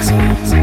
Six.